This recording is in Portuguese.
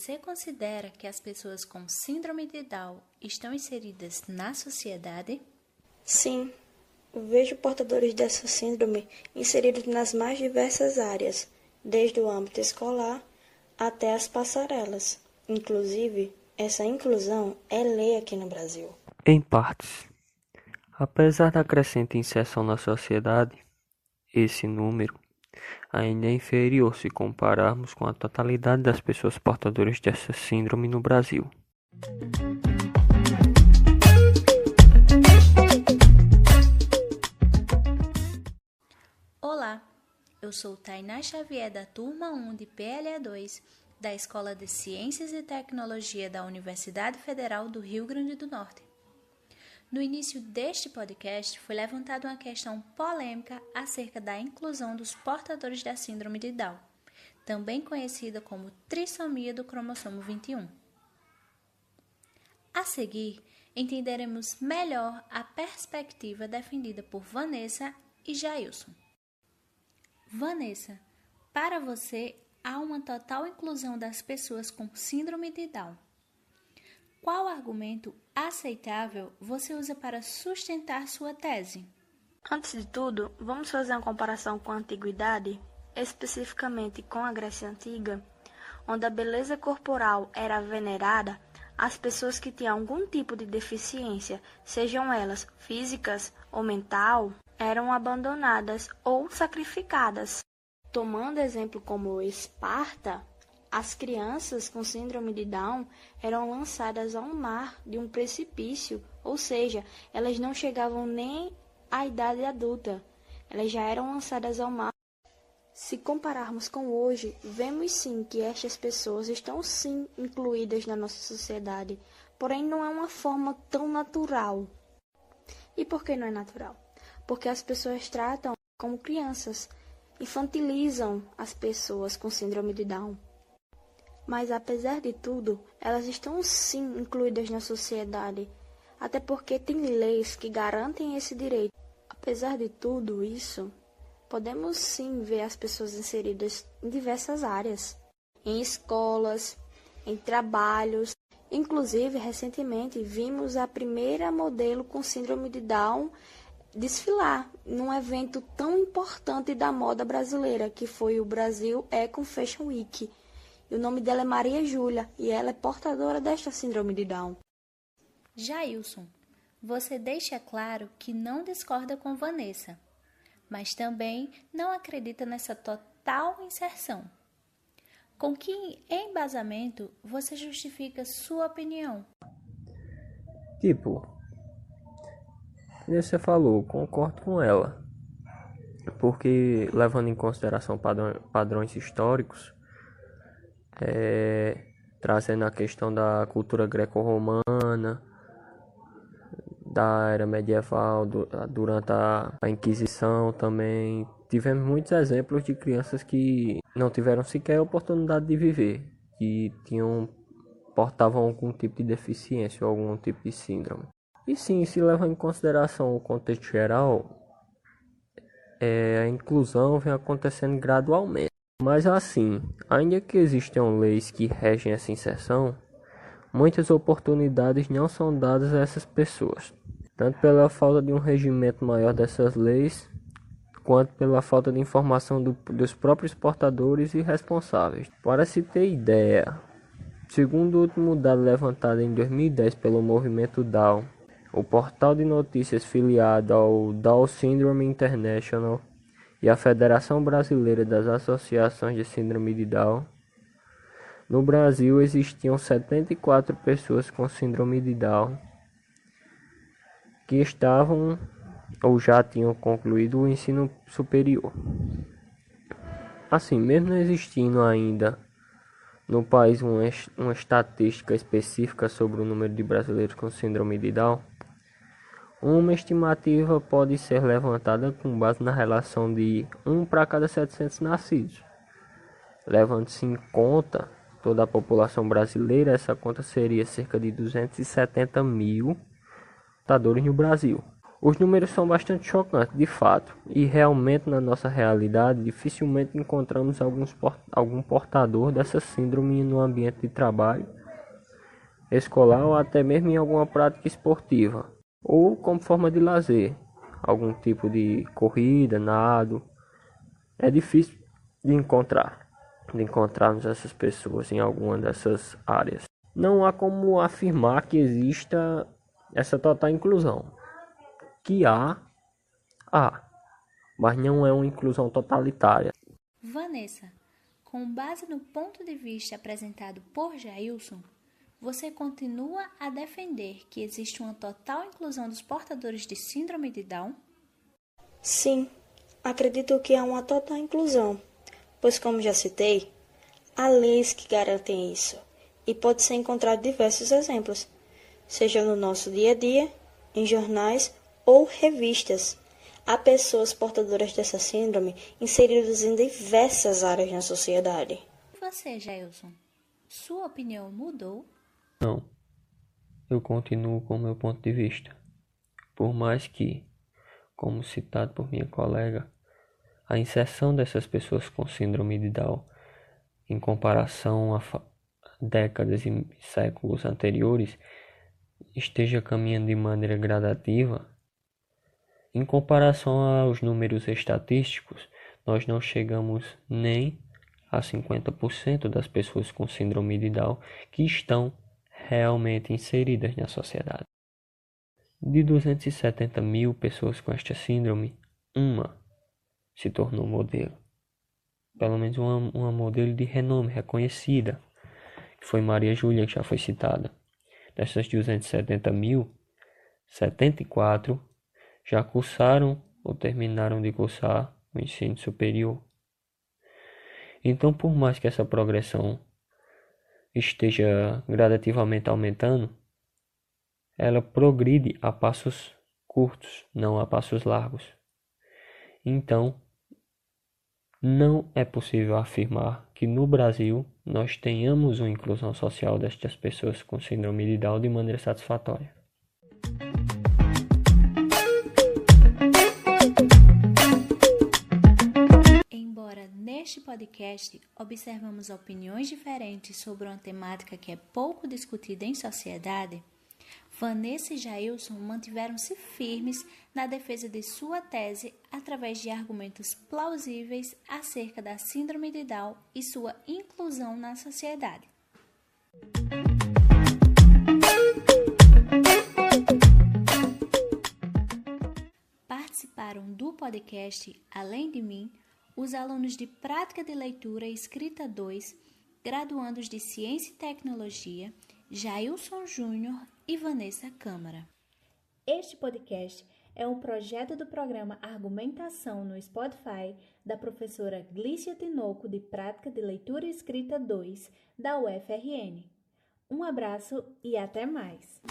Você considera que as pessoas com síndrome de Down estão inseridas na sociedade? Sim, vejo portadores dessa síndrome inseridos nas mais diversas áreas, desde o âmbito escolar até as passarelas. Inclusive, essa inclusão é lei aqui no Brasil. Em partes. Apesar da crescente inserção na sociedade, esse número ainda é inferior se compararmos com a totalidade das pessoas portadoras dessa síndrome no Brasil. Olá, eu sou Tainá Xavier da turma 1 de PLA2 da Escola de Ciências e Tecnologia da Universidade Federal do Rio Grande do Norte. No início deste podcast foi levantada uma questão polêmica acerca da inclusão dos portadores da Síndrome de Down, também conhecida como trissomia do cromossomo 21. A seguir, entenderemos melhor a perspectiva defendida por Vanessa e Jailson. Vanessa, para você há uma total inclusão das pessoas com síndrome de Down. Qual argumento aceitável você usa para sustentar sua tese? Antes de tudo, vamos fazer uma comparação com a antiguidade, especificamente com a Grécia Antiga, onde a beleza corporal era venerada, as pessoas que tinham algum tipo de deficiência, sejam elas físicas ou mental, eram abandonadas ou sacrificadas. Tomando exemplo como Esparta, as crianças com síndrome de Down eram lançadas ao mar de um precipício, ou seja, elas não chegavam nem à idade adulta, elas já eram lançadas ao mar. Se compararmos com hoje, vemos sim que estas pessoas estão sim incluídas na nossa sociedade, porém não é uma forma tão natural. E por que não é natural? Porque as pessoas tratam como crianças, infantilizam as pessoas com síndrome de Down. Mas apesar de tudo, elas estão sim incluídas na sociedade, até porque tem leis que garantem esse direito. Apesar de tudo isso, podemos sim ver as pessoas inseridas em diversas áreas, em escolas, em trabalhos. Inclusive, recentemente vimos a primeira modelo com síndrome de Down desfilar num evento tão importante da moda brasileira, que foi o Brasil Econ Fashion Week. E o nome dela é Maria Júlia e ela é portadora desta síndrome de Down. Jailson, você deixa claro que não discorda com Vanessa, mas também não acredita nessa total inserção. Com que embasamento você justifica sua opinião? Tipo, você falou, concordo com ela. Porque, levando em consideração padrões históricos, é, trazendo a questão da cultura greco-romana, da era medieval, do, durante a, a Inquisição também. Tivemos muitos exemplos de crianças que não tiveram sequer oportunidade de viver, que tinham portavam algum tipo de deficiência ou algum tipo de síndrome. E sim, se leva em consideração o contexto geral, é, a inclusão vem acontecendo gradualmente. Mas assim, ainda que existam leis que regem essa inserção, muitas oportunidades não são dadas a essas pessoas, tanto pela falta de um regimento maior dessas leis, quanto pela falta de informação do, dos próprios portadores e responsáveis. Para se ter ideia, segundo o último dado levantado em 2010 pelo movimento Down, o portal de notícias filiado ao Down Syndrome International e a Federação Brasileira das Associações de Síndrome de Down. No Brasil existiam 74 pessoas com síndrome de Down que estavam ou já tinham concluído o ensino superior. Assim, mesmo não existindo ainda no país uma, uma estatística específica sobre o número de brasileiros com síndrome de Down, uma estimativa pode ser levantada com base na relação de 1 para cada 700 nascidos. Levando-se em conta toda a população brasileira, essa conta seria cerca de 270 mil portadores no Brasil. Os números são bastante chocantes, de fato, e realmente na nossa realidade dificilmente encontramos alguns, algum portador dessa síndrome no ambiente de trabalho, escolar ou até mesmo em alguma prática esportiva, ou como forma de lazer, algum tipo de corrida, nado. É difícil de encontrar, de encontrarmos essas pessoas em alguma dessas áreas. Não há como afirmar que exista essa total inclusão que há, há, mas não é uma inclusão totalitária. Vanessa, com base no ponto de vista apresentado por Jailson, você continua a defender que existe uma total inclusão dos portadores de síndrome de Down? Sim, acredito que há uma total inclusão, pois, como já citei, há leis que garantem isso e pode ser encontrado diversos exemplos, seja no nosso dia a dia, em jornais ou revistas. Há pessoas portadoras dessa síndrome inseridas em diversas áreas na sociedade. E você, Jailson? Sua opinião mudou? Não. Eu continuo com meu ponto de vista. Por mais que, como citado por minha colega, a inserção dessas pessoas com síndrome de Down em comparação a décadas e séculos anteriores esteja caminhando de maneira gradativa, em comparação aos números estatísticos, nós não chegamos nem a 50% das pessoas com síndrome de Down que estão realmente inseridas na sociedade. De 270 mil pessoas com esta síndrome, uma se tornou modelo. Pelo menos uma, uma modelo de renome reconhecida, que foi Maria Júlia, que já foi citada. Dessas 270 mil, 74 já cursaram ou terminaram de cursar o ensino superior. Então, por mais que essa progressão esteja gradativamente aumentando, ela progride a passos curtos, não a passos largos. Então, não é possível afirmar que no Brasil nós tenhamos uma inclusão social destas pessoas com síndrome de Down de maneira satisfatória. Neste podcast, observamos opiniões diferentes sobre uma temática que é pouco discutida em sociedade. Vanessa e Jailson mantiveram-se firmes na defesa de sua tese através de argumentos plausíveis acerca da Síndrome de Down e sua inclusão na sociedade. Participaram do podcast, além de mim, os alunos de Prática de Leitura e Escrita 2, graduandos de Ciência e Tecnologia, Jailson Júnior e Vanessa Câmara. Este podcast é um projeto do programa Argumentação no Spotify da professora Glícia Tinoco de Prática de Leitura e Escrita 2 da UFRN. Um abraço e até mais!